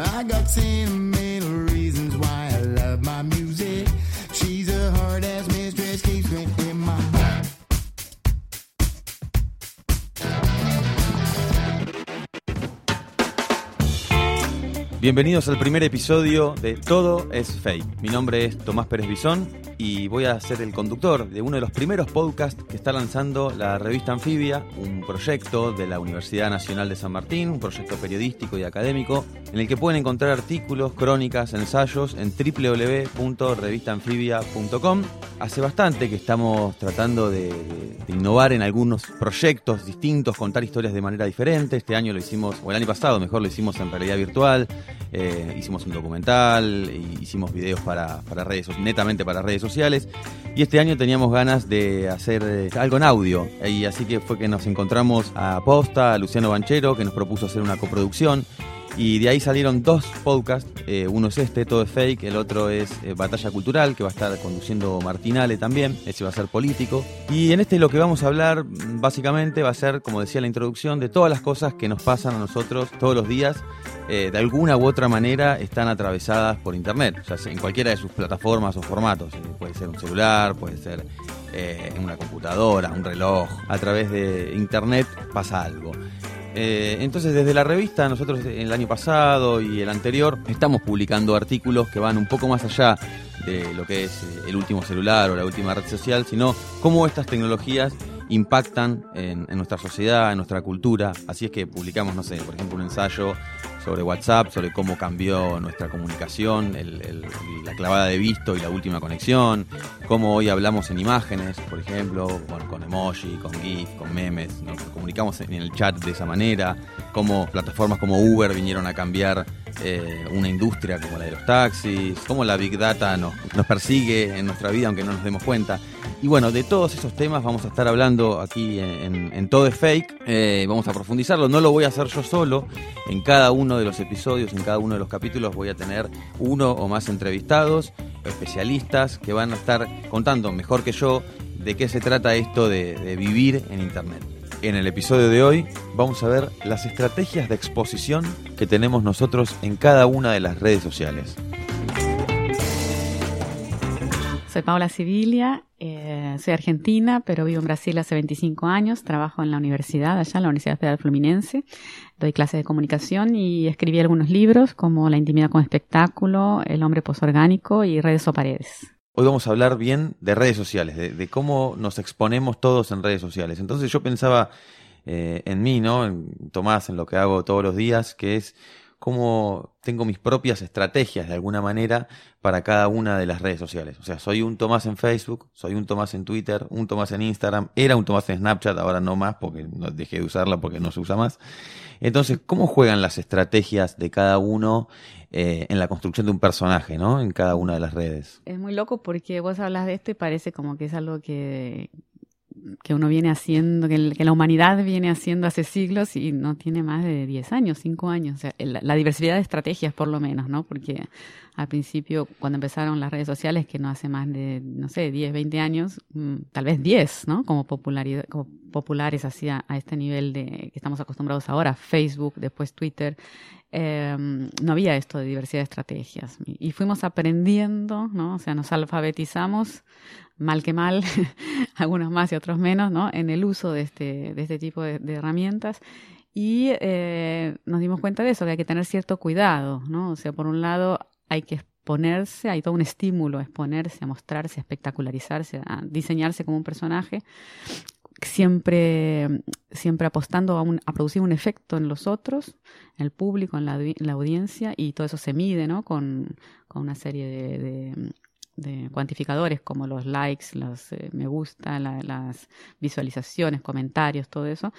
I got ten main reasons why I love my music. Bienvenidos al primer episodio de Todo es Fake. Mi nombre es Tomás Pérez Bisón y voy a ser el conductor de uno de los primeros podcasts que está lanzando la revista Anfibia, un proyecto de la Universidad Nacional de San Martín, un proyecto periodístico y académico, en el que pueden encontrar artículos, crónicas, ensayos en www.revistanfibia.com. Hace bastante que estamos tratando de, innovar en algunos proyectos distintos, contar historias de manera diferente. Este año lo hicimos, o el año pasado mejor, lo hicimos en realidad virtual. Eh, hicimos un documental, y hicimos videos para, para redes, netamente para redes sociales. Y este año teníamos ganas de hacer eh, algo en audio. Y así que fue que nos encontramos a Posta, a Luciano Banchero, que nos propuso hacer una coproducción. Y de ahí salieron dos podcasts. eh, uno es este, Todo es Fake. El otro es eh, Batalla Cultural, que va a estar conduciendo Martinale también. Ese va a ser político. Y en este lo que vamos a hablar, básicamente, va a ser, como decía en la introducción, de todas las cosas que nos pasan a nosotros todos los días. eh, de alguna u otra manera están atravesadas por Internet. O sea, en cualquiera de sus plataformas o formatos. Puede ser un celular, puede ser en una computadora, un reloj. A través de Internet pasa algo. Eh, entonces, desde la revista, nosotros el año pasado y el anterior estamos publicando artículos que van un poco más allá de lo que es eh, el último celular o la última red social, sino cómo estas tecnologías impactan en, en nuestra sociedad, en nuestra cultura. Así es que publicamos, no sé, por ejemplo, un ensayo sobre WhatsApp, sobre cómo cambió nuestra comunicación, la clavada de visto y la última conexión, cómo hoy hablamos en imágenes, por ejemplo, con emoji, con GIF, con memes, nos comunicamos en el chat de esa manera, cómo plataformas como Uber vinieron a cambiar eh, una industria como la de los taxis, cómo la Big Data nos, nos persigue en nuestra vida aunque no nos demos cuenta. Y bueno, de todos esos temas vamos a estar hablando aquí en, Todo es Fake, eh, vamos a profundizarlo, no lo voy a hacer yo solo, en cada uno de los episodios, en cada uno de los capítulos voy a tener uno o más entrevistados, especialistas que van a estar contando mejor que yo de qué se trata esto de vivir en Internet. En el episodio de hoy vamos a ver las estrategias de exposición que tenemos nosotros en cada una de las redes sociales. Soy Paola Sibilia, eh, soy argentina, pero vivo en Brasil hace 25 años. Trabajo en la universidad, allá en la Universidad Federal Fluminense. Doy clases de comunicación y escribí algunos libros como La intimidad con espectáculo, El hombre posorgánico y Redes o paredes. Hoy vamos a hablar bien de redes sociales, de, de cómo nos exponemos todos en redes sociales. Entonces yo pensaba eh, en mí, ¿no? En Tomás, en lo que hago todos los días, que es cómo tengo mis propias estrategias de alguna manera para cada una de las redes sociales. O sea, soy un Tomás en Facebook, soy un Tomás en Twitter, un Tomás en Instagram, era un Tomás en Snapchat, ahora no más porque dejé de usarla porque no se usa más. Entonces, ¿cómo juegan las estrategias de cada uno eh, en la construcción de un personaje, ¿no? En cada una de las redes. Es muy loco porque vos hablas de esto y parece como que es algo que, que uno viene haciendo, que, el- que la humanidad viene haciendo hace siglos y no tiene más de 10 años, 5 años. O sea, la, la diversidad de estrategias por lo menos, ¿no? Porque al principio, cuando empezaron las redes sociales, que no hace más de, no sé, 10, 20 años, mm, tal vez 10, ¿no? Como, popularidad, como populares hacia a este nivel de que estamos acostumbrados ahora, Facebook, después Twitter, eh, no había esto de diversidad de estrategias. Y fuimos aprendiendo, ¿no? O sea, nos alfabetizamos, mal que mal, algunos más y otros menos, ¿no? En el uso de este, de este tipo de, herramientas. Y eh, nos dimos cuenta de eso, que hay que tener cierto cuidado, ¿no? O sea, por un lado hay que exponerse, hay todo un estímulo a exponerse, a mostrarse, a espectacularizarse, a diseñarse como un personaje, siempre, siempre apostando a, un- a producir un efecto en los otros, en el público, en la, audi- en la audiencia, y todo eso se mide, ¿no? Con, con una serie de- de cuantificadores como los likes, los eh, me gusta, la- las visualizaciones, comentarios, todo eso.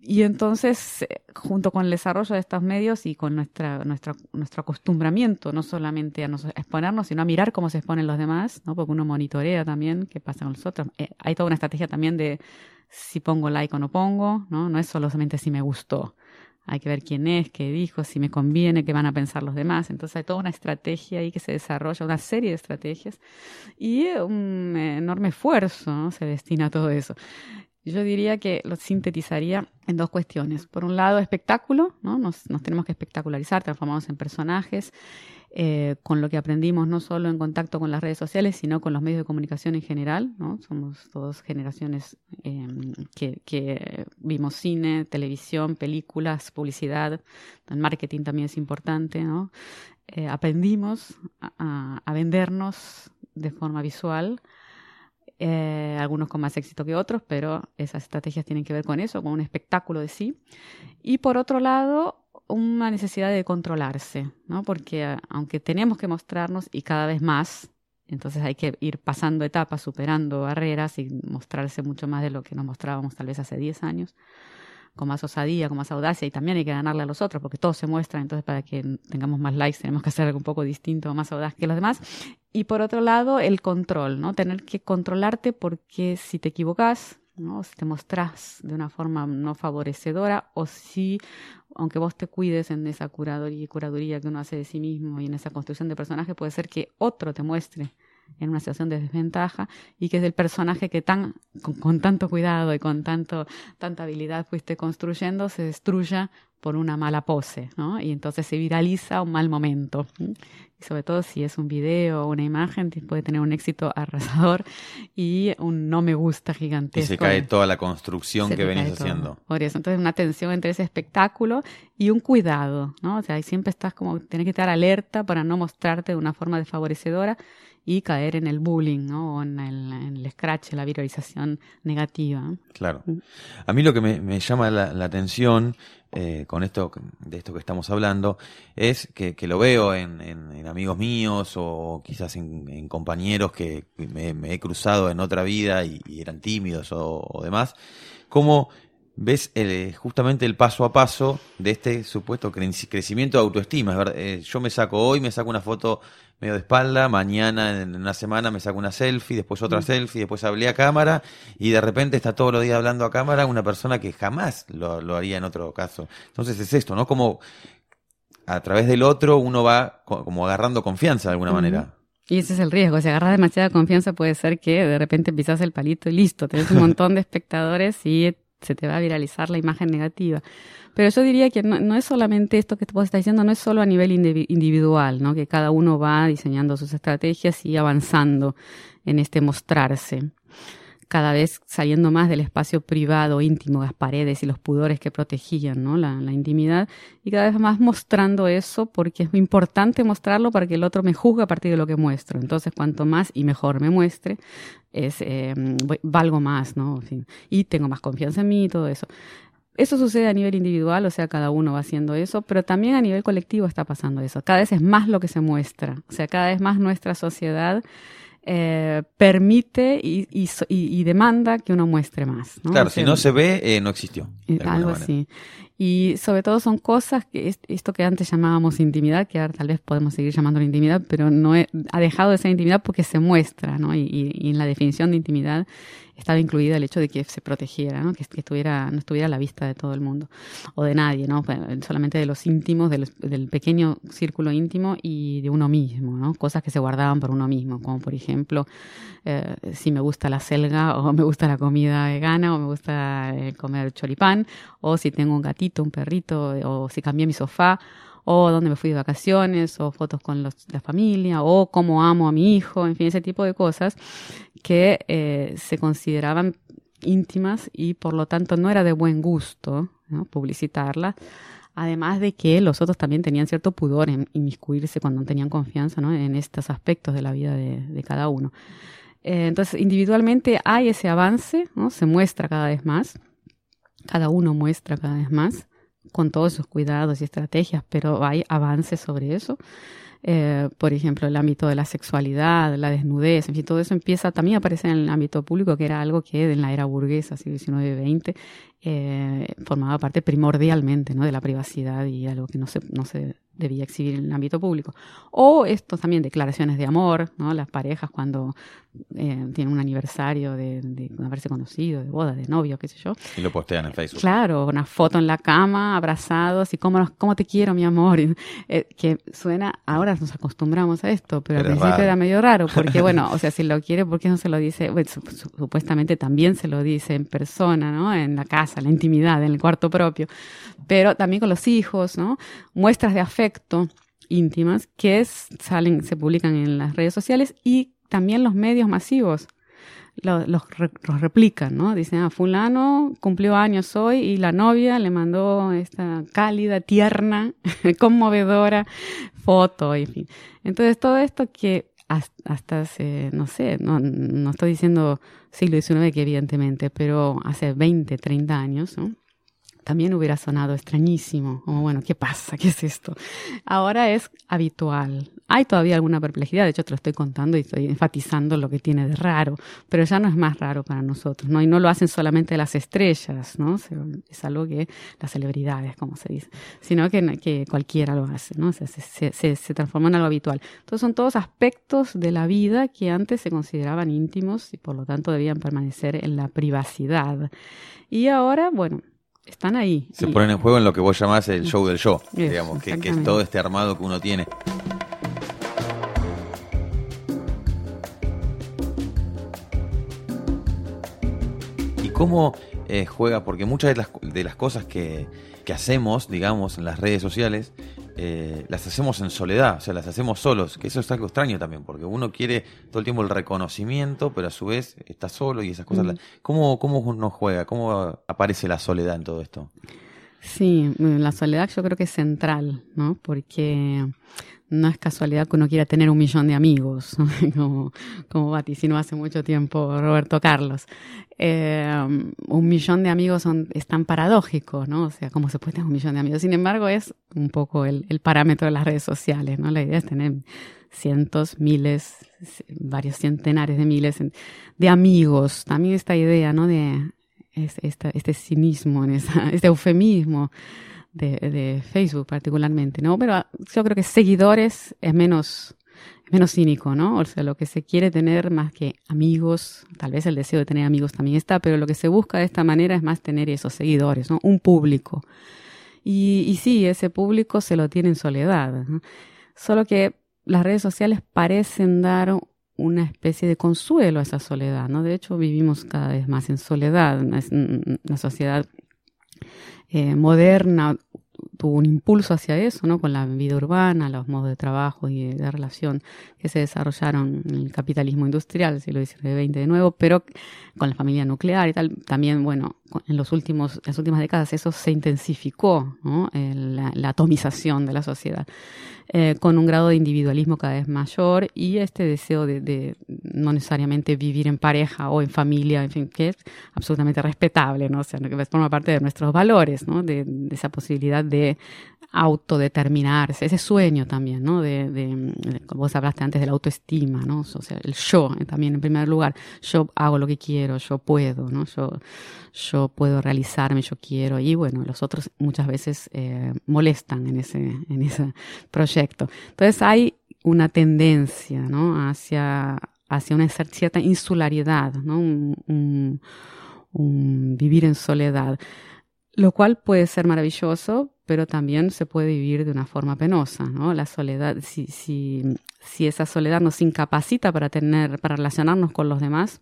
y entonces, eh, junto con el desarrollo de estos medios y con nuestra, nuestra, nuestro acostumbramiento, no solamente a, nos, exponernos, sino a mirar cómo se exponen los demás, ¿no? porque uno monitorea también qué pasa con los otros. Eh, hay toda una estrategia también de si pongo like o no pongo, ¿no? no es solamente si me gustó. Hay que ver quién es, qué dijo, si me conviene, qué van a pensar los demás. Entonces hay toda una estrategia ahí que se desarrolla, una serie de estrategias y un enorme esfuerzo se destina a todo eso. Yo diría que lo sintetizaría en dos cuestiones. Por un lado, espectáculo, ¿no? Nos, tenemos que espectacularizar, transformarnos en personajes, eh, con lo que aprendimos no solo en contacto con las redes sociales, sino con los medios de comunicación en general, ¿no? Somos dos generaciones em, que, vimos cine, televisión, películas, publicidad, el marketing también es importante. Eh, aprendimos a vendernos de forma visual, eh, algunos con más éxito que otros, pero esas estrategias tienen que ver con eso, con un espectáculo de sí. Y por otro lado, una necesidad de controlarse, ¿no? Porque eh, aunque tenemos que mostrarnos y cada vez más, entonces hay que ir pasando etapas, superando barreras y mostrarse mucho más de lo que nos mostrábamos tal vez hace 10 años con más osadía, con más audacia y también hay que ganarle a los otros porque todos se muestran, entonces para que tengamos más likes tenemos que hacer algo un poco distinto, más audaz que los demás. Y por otro lado, el control, ¿no? Tener que controlarte porque si te equivocas, ¿no? Si te mostrás de una forma no favorecedora o si, aunque vos te cuides en esa curaduría, curaduría que uno hace de sí mismo y en esa construcción de personaje, puede ser que otro te muestre en una situación de desventaja y que es el personaje que tan con, tanto cuidado y con tanto tanta habilidad fuiste construyendo se destruya por una mala pose, ¿no? Y entonces se viraliza un mal momento. Y sobre todo si es un video o una imagen, puede tener un éxito arrasador y un no me gusta gigantesco. Y se cae toda la construcción que venís haciendo. Por eso, entonces una tensión entre ese espectáculo y un cuidado, ¿no? O sea, siempre estás como, tienes que estar alerta para no mostrarte de una forma desfavorecedora y caer en el bullying, ¿no? O en el, en el scratch, la viralización negativa. Claro. Mm. A mí lo que me, llama la, atención eh, con esto, de esto que estamos hablando, es que, que lo veo en, en, amigos míos o quizás en, compañeros que me, he cruzado en otra vida y, eran tímidos o, demás, cómo ves el, justamente el paso a paso de este supuesto crecimiento de autoestima. Eh, yo me saco hoy, me saco una foto medio de espalda, mañana en una semana me saco una selfie, después otra mm. selfie, después hablé a cámara y de repente está todos los días hablando a cámara una persona que jamás lo, haría en otro caso. Entonces es esto, ¿no? Como a través del otro uno va como agarrando confianza de alguna manera. Y ese es el riesgo, si agarras demasiada confianza puede ser que de repente pisas el palito y listo, tenés un montón de espectadores y se te va a viralizar la imagen negativa. Pero yo diría que no, es solamente esto que vos estás diciendo, no es solo a nivel individual, ¿no? que cada uno va diseñando sus estrategias y avanzando en este mostrarse cada vez saliendo más del espacio privado, íntimo, las paredes y los pudores que protegían ¿no? la, intimidad, y cada vez más mostrando eso porque es importante mostrarlo para que el otro me juzgue a partir de lo que muestro. Entonces, cuanto más y mejor me muestre, es, eh, valgo más, ¿no? y tengo más confianza en mí y todo eso. Eso sucede a nivel individual, o sea, cada uno va haciendo eso, pero también a nivel colectivo está pasando eso. Cada vez es más lo que se muestra, o sea, cada vez más nuestra sociedad eh, permite y, y, demanda que uno muestre más. Claro, si no se ve, eh, no existió. Algo así. Y sobre todo son cosas que esto que antes llamábamos intimidad, que ahora tal vez podemos seguir llamándolo intimidad, pero no ha dejado de ser intimidad porque se muestra, ¿no? Y, y, en la definición de intimidad estaba incluida el hecho de que se protegiera, ¿no? Que, estuviera, no estuviera a la vista de todo el mundo o de nadie, ¿no? Solamente de los íntimos, del, pequeño círculo íntimo y de uno mismo, ¿no? Cosas que se guardaban por uno mismo, como por ejemplo, eh, si me gusta la selga o me gusta la comida vegana o me gusta eh, comer choripán o si tengo un gatito, un perrito o si cambié mi sofá o dónde me fui de vacaciones, o fotos con la familia, o cómo amo a mi hijo, en fin, ese tipo de cosas que eh, se consideraban íntimas y por lo tanto no era de buen gusto ¿no? publicitarlas. Además de que los otros también tenían cierto pudor en inmiscuirse cuando no tenían confianza ¿no? en estos aspectos de la vida de, cada uno. Eh, entonces, individualmente hay ese avance, ¿no? se muestra cada vez más, cada uno muestra cada vez más, con todos sus cuidados y estrategias, pero hay avances sobre eso. eh, por ejemplo, el ámbito de la sexualidad, la desnudez, en fin, todo eso empieza también a aparecer en el ámbito público, que era algo que en la era burguesa, siglo XIX-XX, eh, formaba parte primordialmente ¿no? de la privacidad y algo que no se, no se debía exhibir en el ámbito público. O esto también, declaraciones de amor, ¿no? Las parejas cuando eh, tienen un aniversario de, de, haberse conocido, de boda, de novio, qué sé yo. Y lo postean en Facebook. Claro, una foto en la cama, abrazados, y cómo, cómo te quiero, mi amor. Eh, que suena, ahora nos acostumbramos a esto, pero, al principio era medio raro, porque bueno, o sea, si lo quiere, ¿por qué no se lo dice? Bueno, supuestamente también se lo dice en persona, ¿no? En la casa, en la intimidad, en el cuarto propio. Pero también con los hijos, ¿no? Muestras de afecto íntimas que salen, se publican en las redes sociales y también los medios masivos los, los, replican, ¿no? Dicen, ah, fulano cumplió años hoy y la novia le mandó esta cálida, tierna, conmovedora foto, en fin. Entonces todo esto que hasta, hace, no sé, no, no estoy diciendo siglo XIX que evidentemente, pero hace 20, 30 años, ¿no? También hubiera sonado extrañísimo, como bueno, ¿qué pasa? ¿Qué es esto? Ahora es habitual. Hay todavía alguna perplejidad, de hecho te lo estoy contando y estoy enfatizando lo que tiene de raro, pero ya no es más raro para nosotros, ¿no? Y no lo hacen solamente las estrellas, ¿no? Es algo que las celebridades, como se dice, sino que, que cualquiera lo hace, ¿no? se, se, se transforma en algo habitual. Entonces son todos aspectos de la vida que antes se consideraban íntimos y por lo tanto debían permanecer en la privacidad. Y ahora, bueno, están ahí. Se ponen en juego en lo que vos llamás el show del show, digamos, que, es todo este armado que uno tiene. ¿Y cómo eh, juega? Porque muchas de las, de las cosas que, que hacemos, digamos, en las redes sociales, eh, las hacemos en soledad, o sea, las hacemos solos, que eso es algo extraño también, porque uno quiere todo el tiempo el reconocimiento, pero a su vez está solo y esas cosas. Mm. ¿Cómo, ¿Cómo uno juega? ¿Cómo aparece la soledad en todo esto? Sí, la soledad yo creo que es central, ¿no? Porque no es casualidad que uno quiera tener un millón de amigos, como, como vaticinó hace mucho tiempo Roberto Carlos. Eh, un millón de amigos son, es tan paradójico, ¿no? O sea, ¿cómo se puede tener un millón de amigos? Sin embargo, es un poco el, el parámetro de las redes sociales, ¿no? La idea es tener cientos, miles, varios centenares de miles de amigos. También esta idea, ¿no? De este, este cinismo, este eufemismo de, de, Facebook particularmente, ¿no? Pero yo creo que seguidores es menos, menos cínico, ¿no? O sea, lo que se quiere tener más que amigos, tal vez el deseo de tener amigos también está, pero lo que se busca de esta manera es más tener esos seguidores, ¿no? Un público. Y, y sí, ese público se lo tiene en soledad. Solo que las redes sociales parecen dar una especie de consuelo a esa soledad, ¿no? De hecho, vivimos cada vez más en soledad. Una sociedad eh, moderna tuvo un impulso hacia eso, ¿no? Con la vida urbana, los modos de trabajo y de, relación que se desarrollaron en el capitalismo industrial, siglo XIX XX de nuevo, pero con la familia nuclear y tal, también, bueno, en los últimos, las últimas décadas eso se intensificó, ¿no? la, atomización de la sociedad, eh, con un grado de individualismo cada vez mayor y este deseo de, de, no necesariamente vivir en pareja o en familia, en fin, que es absolutamente respetable, ¿no? O sea, que forma parte de nuestros valores, ¿no? De, de esa posibilidad de autodeterminarse, ese sueño también, ¿no? De, de, vos hablaste antes de la autoestima, ¿no? O sea, el yo eh, también en primer lugar, yo hago lo que quiero, yo puedo, ¿no? Yo, yo puedo realizarme, yo quiero, y bueno, los otros muchas veces eh, molestan en ese, en ese proyecto. Entonces hay una tendencia, ¿no? Hacia, hacia una cierta insularidad, ¿no? un, un vivir en soledad, lo cual puede ser maravilloso, pero también se puede vivir de una forma penosa, ¿no? La soledad, si, si, si esa soledad nos incapacita para tener, para relacionarnos con los demás,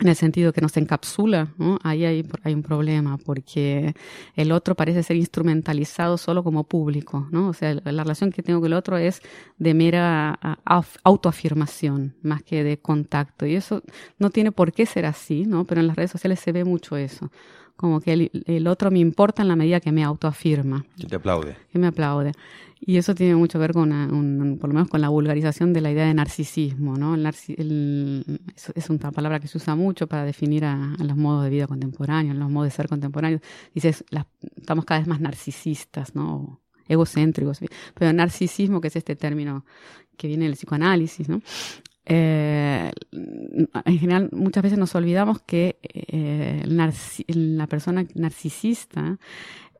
en el sentido que nos encapsula, ¿no? ahí hay, hay, un problema, porque el otro parece ser instrumentalizado solo como público, ¿no? O sea, la relación que tengo con el otro es de mera autoafirmación, más que de contacto. Y eso no tiene por qué ser así, ¿no? Pero en las redes sociales se ve mucho eso como que el, otro me importa en la medida que me autoafirma. Que te aplaude. Que me aplaude. Y eso tiene mucho que ver con, un, por lo menos con la vulgarización de la idea de narcisismo, ¿no? El es, una palabra que se usa mucho para definir a, los modos de vida contemporáneos, los modos de ser contemporáneos. Dices, estamos cada vez más narcisistas, ¿no? egocéntricos. Pero narcisismo, que es este término que viene del psicoanálisis, ¿no? Eh, en general, muchas veces nos olvidamos que eh, la persona narcisista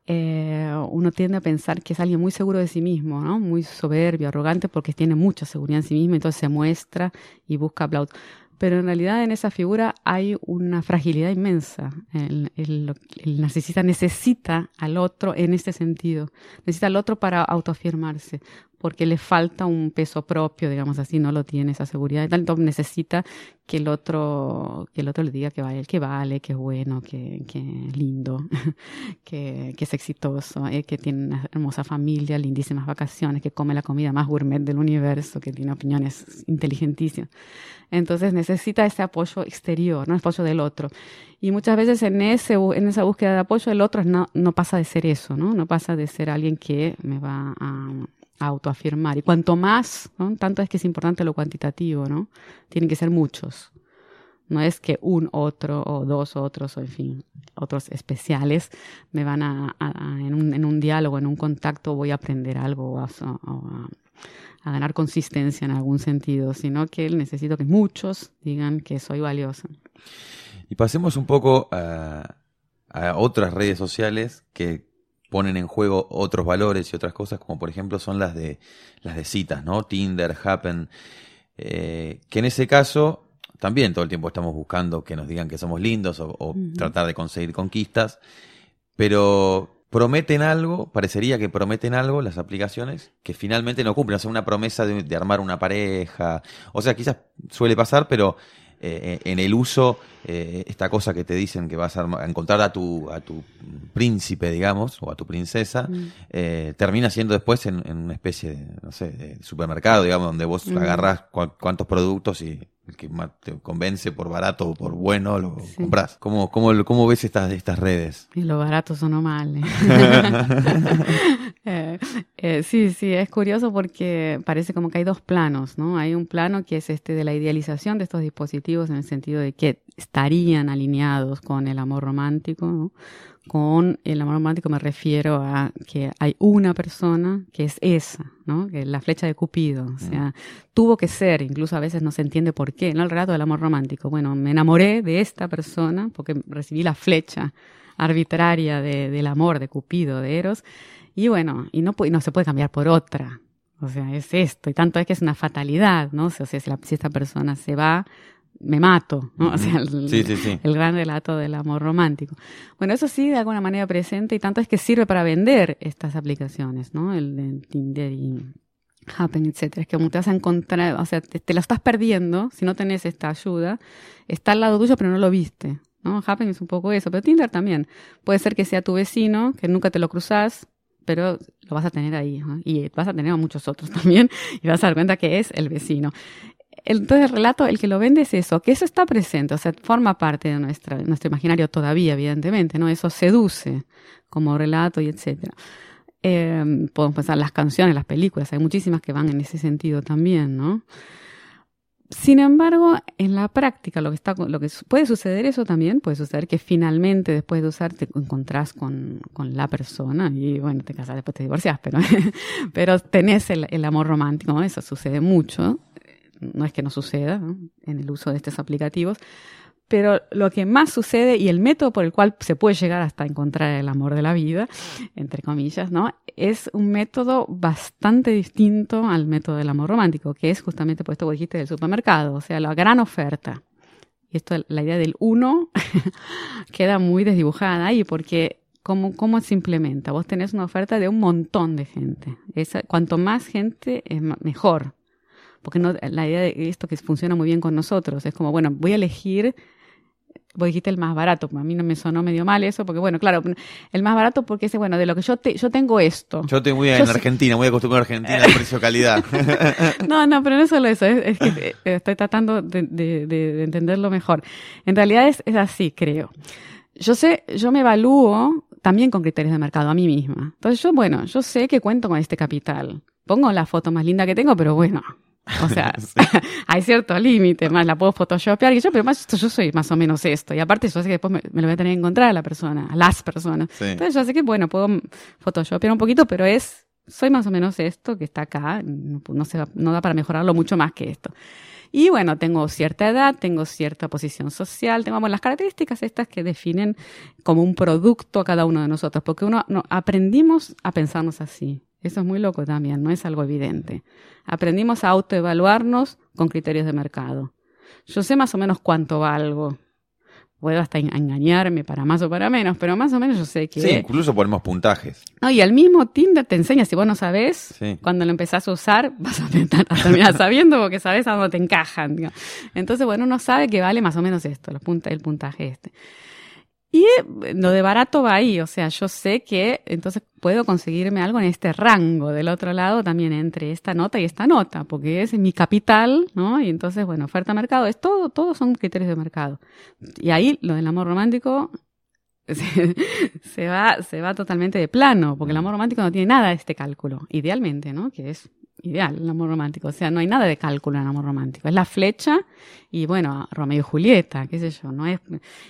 eh, uno tiende a pensar que es alguien muy seguro de sí mismo, ¿no? muy soberbio, arrogante, porque tiene mucha seguridad en sí mismo, entonces se muestra y busca aplausos pero en realidad en esa figura hay una fragilidad inmensa. El, el, narcisista necesita al otro en este sentido, necesita al otro para autoafirmarse, porque le falta un peso propio, digamos así, no lo tiene esa seguridad, tanto necesita que el otro, que el otro le diga que vale, que vale, que es bueno, que, que es lindo, que, que, es exitoso, eh, que tiene una hermosa familia, lindísimas vacaciones, que come la comida más gourmet del universo, que tiene opiniones inteligentísimas. Entonces necesita ese apoyo exterior, no el apoyo del otro. Y muchas veces en, ese, en esa búsqueda de apoyo el otro no, no pasa de ser eso, ¿no? No pasa de ser alguien que me va a, autoafirmar. Y cuanto más, ¿no? tanto es que es importante lo cuantitativo, ¿no? Tienen que ser muchos. No es que un otro o dos otros o en fin, otros especiales me van a, en, un, en, un, diálogo, en un contacto voy a aprender algo o a, a ganar consistencia en algún sentido, sino que necesito que muchos digan que soy valiosa. Y pasemos un poco a, otras redes sociales que ponen en juego otros valores y otras cosas, como por ejemplo son las de las de citas, ¿no? Tinder, Happen, eh, que en ese caso también todo el tiempo estamos buscando que nos digan que somos lindos o, tratar de conseguir conquistas, pero prometen algo, parecería que prometen algo las aplicaciones que finalmente no cumplen. O sea, una promesa de, armar una pareja. O sea, quizás suele pasar, pero eh, en el uso, eh, esta cosa que te dicen que vas a, encontrar a tu, a tu príncipe, digamos, o a tu princesa, mm. eh, termina siendo después en, una especie de, no sé, de supermercado, digamos, donde vos mm. agarrás cuantos productos y el que más te convence por barato o por bueno, lo compras. ¿Cómo, cómo, cómo ves estas, estas redes? Y lo barato son mal. Eh, eh, sí, sí, es curioso porque parece como que hay dos planos, ¿no? Hay un plano que es este de la idealización de estos dispositivos en el sentido de que estarían alineados con el amor romántico, ¿no? Con el amor romántico me refiero a que hay una persona que es esa, ¿no? Que es la flecha de Cupido. O sea, tuvo que ser, incluso a veces no se entiende por qué, ¿no? El relato del amor romántico. Bueno, me enamoré de esta persona porque recibí la flecha arbitraria del amor de Cupido, de Eros. Y bueno, y no, no se puede cambiar por otra. O sea, es esto. Y tanto es que es una fatalidad, ¿no? O sea, si, si esta persona se va, me mato, ¿no? O sea, el, gran relato del amor romántico. Bueno, eso sí, de alguna manera presente y tanto es que sirve para vender estas aplicaciones, ¿no? El de Tinder y Happen, etcétera. Es que como te vas a encontrar, o sea, te, lo estás perdiendo si no tenés esta ayuda. Está al lado tuyo, pero no lo viste, ¿no? Happen es un poco eso, pero Tinder también. Puede ser que sea tu vecino, que nunca te lo cruzas, pero lo vas a tener ahí, y vas a tener a muchos otros también, y vas a dar cuenta que es el vecino entonces el relato, el que lo vende es eso, que eso está presente, o sea, forma parte de nuestra, nuestro imaginario todavía, evidentemente, ¿no? Eso seduce como relato y etcétera. Eh, podemos pensar las canciones, las películas, hay muchísimas que van en ese sentido también, ¿no? Sin embargo, en la práctica, lo que, está, lo que puede suceder eso también, puede suceder que finalmente después de usar te encontrás con, la persona y bueno, te casas, después te divorcias, pero, pero tenés el, amor romántico, eso sucede mucho no es que no suceda en el uso de estos aplicativos, pero lo que más sucede y el método por el cual se puede llegar hasta encontrar el amor de la vida, entre comillas, ¿no? Es un método bastante distinto al método del amor romántico, que es justamente, pues esto que dijiste, del supermercado, o sea, la gran oferta. Y esto, la idea del uno queda muy desdibujada ahí, porque ¿cómo, ¿cómo se implementa? Vos tenés una oferta de un montón de gente. cuanto más gente, es mejor porque no, la idea de esto que funciona muy bien con nosotros es como, bueno, voy a elegir vos dijiste el más barato, a mí no me sonó medio mal eso, porque bueno, claro, el más barato porque es, bueno, de lo que yo te, yo tengo esto. Yo estoy muy en Argentina, muy acostumbrado a Argentina al precio-calidad. no, no, pero no solo eso, es, que eh, estoy tratando de, de, entenderlo mejor. En realidad es, es así, creo. Yo sé, yo me evalúo también con criterios de mercado a mí misma. Entonces yo, bueno, yo sé que cuento con este capital. Pongo la foto más linda que tengo, pero bueno, o sea, hay cierto límite, más la puedo photoshopear y yo, pero más yo soy más o menos esto. Y aparte yo sé que después me, lo voy a tener que encontrar a la persona, a las personas. Entonces yo sé que, bueno, puedo photoshopear un poquito, pero es soy más o menos esto que está acá, no, se no da para mejorarlo mucho más que esto. Y bueno, tengo cierta edad, tengo cierta posición social, tengo las características estas que definen como un producto a cada uno de nosotros, porque uno no, aprendimos a pensarnos así. Eso es muy loco también, no es algo evidente. Aprendimos a autoevaluarnos con criterios de mercado. Yo sé más o menos cuánto valgo, puedo hasta engañarme para más o para menos, pero más o menos yo sé que... Sí, incluso ponemos puntajes. No, y el mismo Tinder te enseña, si vos no sabés, cuando lo empezás a usar, vas a, terminar sabiendo porque sabés a dónde te encajan. Entonces, bueno, uno sabe que vale más o menos esto, los el puntaje este. Y eh, lo de barato va ahí, o sea, yo sé que entonces puedo conseguirme algo en este rango del otro lado también entre esta nota y esta nota, porque es mi capital, ¿no? Y entonces, bueno, oferta mercado, es todo, todos son criterios de mercado. Y ahí lo del amor romántico se, se, va, se va totalmente de plano, porque el amor romántico no tiene nada de este cálculo, idealmente, ¿no? Que es ideal el amor romántico. O sea, no hay nada de cálculo en el amor romántico. Es la flecha y bueno, Romeo y Julieta, qué sé yo, no es,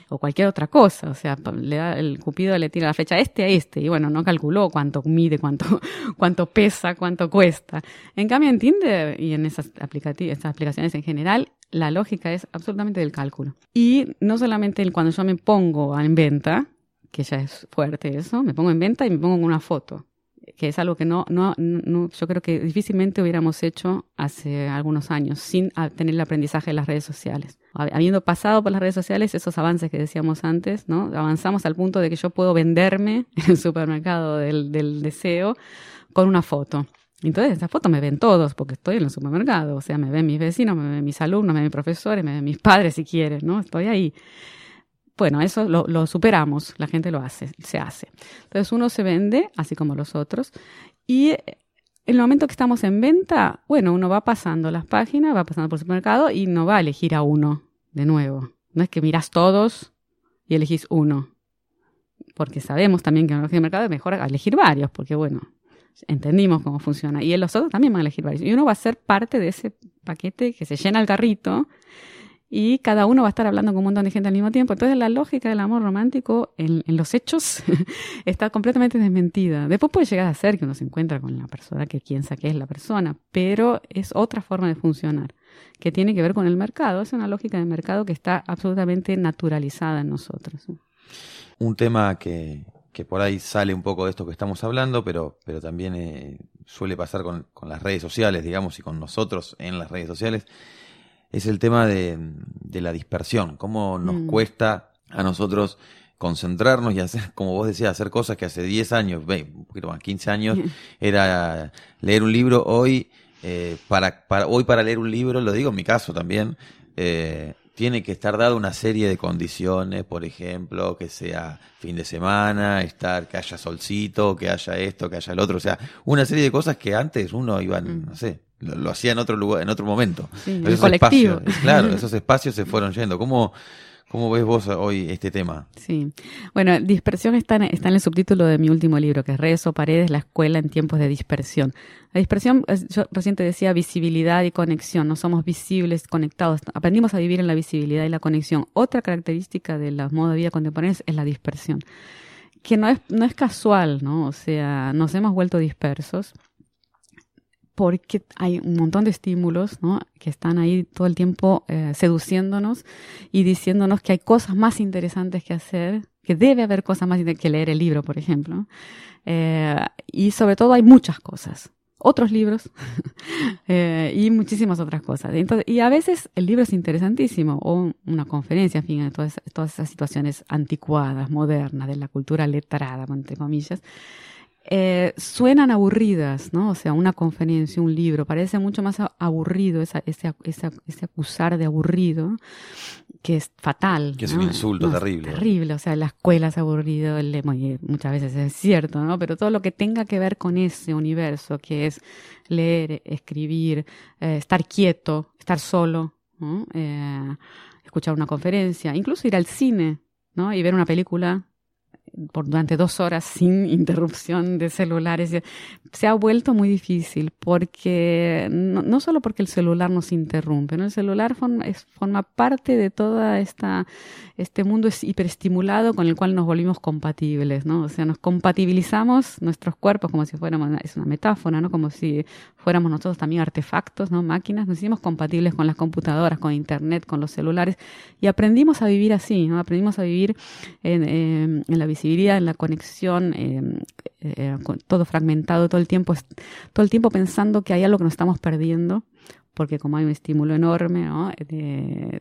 o cualquier otra cosa. O sea, le da, el Cupido le tira la flecha este a este y bueno, no calculó cuánto mide, cuánto, cuánto pesa, cuánto cuesta. En cambio, en Tinder y en esas, aplicaciones en general, la lógica es absolutamente del cálculo. Y no solamente cuando yo me pongo en venta, que ya es fuerte eso, me pongo en venta y me pongo con una foto que es algo que no, no, yo creo que difícilmente hubiéramos hecho hace algunos años sin tener el aprendizaje de las redes sociales. Habiendo pasado por las redes sociales, esos avances que decíamos antes, ¿no? Avanzamos al punto de que yo puedo venderme en el supermercado del, del deseo con una foto. Entonces, esa foto me ven todos, porque estoy en el supermercado. O sea, me ven mis vecinos, me ven mis alumnos, me ven mis profesores, me ven mis padres si quieren, ¿no? Estoy ahí. Bueno, eso lo, superamos, la gente lo hace, se hace. Entonces uno se vende, así como los otros, y en el momento que estamos en venta, bueno, uno va pasando las páginas, va pasando por el supermercado y no va a elegir a uno de nuevo. No es que miras todos y elegís uno. Porque sabemos también que en el mercado es mejor elegir varios, porque bueno, entendimos cómo funciona. Y los otros también van a elegir varios. Y uno va a ser parte de ese paquete que se llena el carrito y cada uno va a estar hablando con un montón de gente al mismo tiempo. Entonces la lógica del amor romántico en, los hechos está completamente desmentida. Después puede llegar a ser que uno se encuentra con la persona que piensa que es la persona, pero es otra forma de funcionar que tiene que ver con el mercado. Es una lógica de mercado que está absolutamente naturalizada en nosotros. Un tema que, que por ahí sale un poco de esto que estamos hablando, pero, pero también eh, suele pasar con, con las redes sociales, digamos, y con nosotros en las redes sociales es el tema de, la dispersión, cómo nos mm. cuesta a nosotros concentrarnos y hacer, como vos decías, hacer cosas que hace 10 años, un poquito más, 15 años, era leer un libro hoy, eh, para, para, hoy para leer un libro, lo digo en mi caso también, eh, tiene que estar dada una serie de condiciones, por ejemplo, que sea fin de semana, estar, que haya solcito, que haya esto, que haya el otro, o sea, una serie de cosas que antes uno iba, mm. no sé, lo, hacía en otro lugar, en otro momento. esos espacios, claro, esos espacios se fueron yendo. ¿Cómo, ¿Cómo ves vos hoy este tema? Sí. Bueno, dispersión está en, está en el subtítulo de mi último libro, que es Redes o Paredes, la escuela en tiempos de dispersión. La dispersión, yo recién te decía visibilidad y conexión, no somos visibles, conectados. Aprendimos a vivir en la visibilidad y la conexión. Otra característica de los modos de vida contemporáneos es la dispersión, que no es, no es casual, ¿no? O sea, nos hemos vuelto dispersos porque hay un montón de estímulos ¿no? que están ahí todo el tiempo eh, seduciéndonos y diciéndonos que hay cosas más interesantes que hacer, que debe haber cosas más interesantes que leer el libro, por ejemplo. Eh, y sobre todo hay muchas cosas, otros libros eh, y muchísimas otras cosas. Entonces, y a veces el libro es interesantísimo, o una conferencia, en fin, todas, todas esas situaciones anticuadas, modernas, de la cultura letrada, entre comillas eh, suenan aburridas, ¿no? O sea, una conferencia, un libro, parece mucho más aburrido ese, ese, acusar de aburrido, que es fatal. Que es un insulto terrible. Terrible, o sea, la escuela es aburrido, muchas veces es cierto, ¿no? Pero todo lo que tenga que ver con ese universo, que es leer, escribir, eh, estar quieto, estar solo, eh, escuchar una conferencia, incluso ir al cine, ¿no? Y ver una película por durante dos horas sin interrupción de celulares. Se ha vuelto muy difícil porque no, no solo porque el celular nos interrumpe, ¿no? el celular forma, es, forma parte de esta este mundo es hiperestimulado con el cual nos volvimos compatibles, ¿no? O sea, nos compatibilizamos nuestros cuerpos como si fuéramos, es una metáfora, ¿no? Como si fuéramos nosotros también artefactos, ¿no? Máquinas, nos hicimos compatibles con las computadoras, con internet, con los celulares y aprendimos a vivir así, ¿no? Aprendimos a vivir en, eh, en la en la conexión, eh, eh, todo fragmentado todo el tiempo, todo el tiempo pensando que hay algo que nos estamos perdiendo porque como hay un estímulo enorme, ¿no?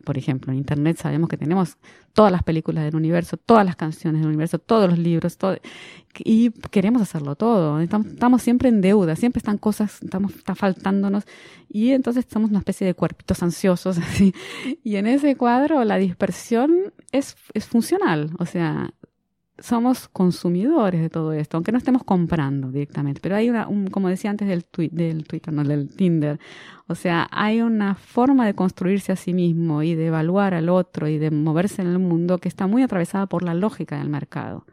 por ejemplo, en Internet sabemos que tenemos todas las películas del universo, todas las canciones del universo, todos los libros, todo, y queremos hacerlo todo. Estamos, siempre en deuda, siempre están cosas, estamos, está faltándonos, y entonces somos una especie de cuerpitos ansiosos, así. Y en ese cuadro la dispersión es, es funcional, o sea, somos consumidores de todo esto, aunque no estemos comprando directamente. Pero hay una, como decía antes del, del Twitter, no del Tinder, o sea, hay una forma de construirse a sí mismo y de evaluar al otro y de moverse en el mundo que está muy atravesada por la lógica del mercado.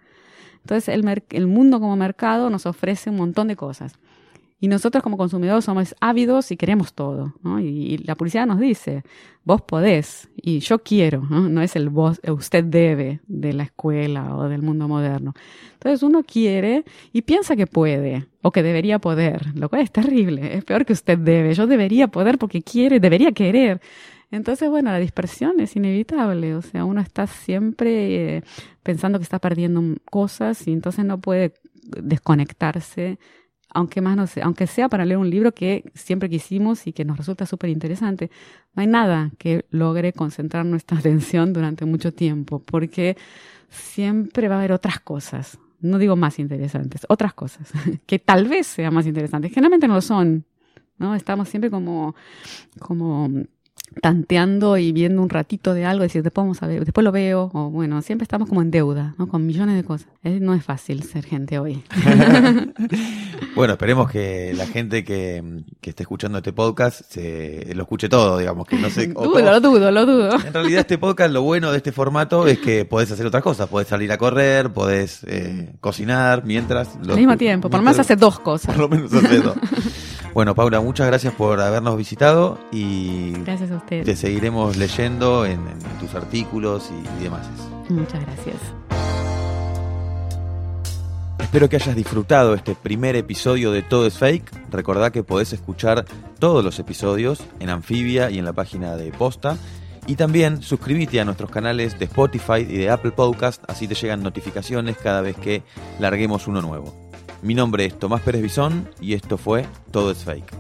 Entonces, el, el mundo como mercado nos ofrece un montón de cosas. Y nosotros como consumidores somos ávidos y queremos todo. Y, la publicidad nos dice, vos podés y yo quiero, ¿no? No es el vos, usted debe de la escuela o del mundo moderno. Entonces uno quiere y piensa que puede o que debería poder, lo cual es terrible, es peor que usted debe, yo debería poder porque quiere, debería querer. Entonces, bueno, la dispersión es inevitable, o sea, uno está siempre eh, pensando que está perdiendo cosas y entonces no puede desconectarse aunque más no sé, aunque sea para leer un libro que siempre quisimos y que nos resulta súper interesante, no hay nada que logre concentrar nuestra atención durante mucho tiempo, porque siempre va a haber otras cosas, no digo más interesantes, otras cosas, que tal vez sean más interesantes, generalmente no lo son, ¿no? Estamos siempre como, como tanteando y viendo un ratito de algo, decir, después vamos a ver, después lo veo, o bueno, siempre estamos como en deuda, ¿no? Con millones de cosas. no es fácil ser gente hoy. bueno, esperemos que la gente que, que esté escuchando este podcast se lo escuche todo, digamos, que no se... dudo, lo dudo, lo dudo. En realidad este podcast, lo bueno de este formato es que podés hacer otras cosas, podés salir a correr, podés eh, cocinar mientras... Al mismo tiempo, por lo menos hace dos cosas. Por lo menos hace dos. Bueno, Paula, muchas gracias por habernos visitado y gracias a ustedes. te seguiremos leyendo en, tus artículos y, y demás. Muchas gracias. Espero que hayas disfrutado este primer episodio de Todo es Fake. Recordá que podés escuchar todos los episodios en Anfibia y en la página de Posta. Y también suscríbete a nuestros canales de Spotify y de Apple Podcast, así te llegan notificaciones cada vez que larguemos uno nuevo. Mi nombre es Tomás Pérez Bisón y esto fue Todo es Fake.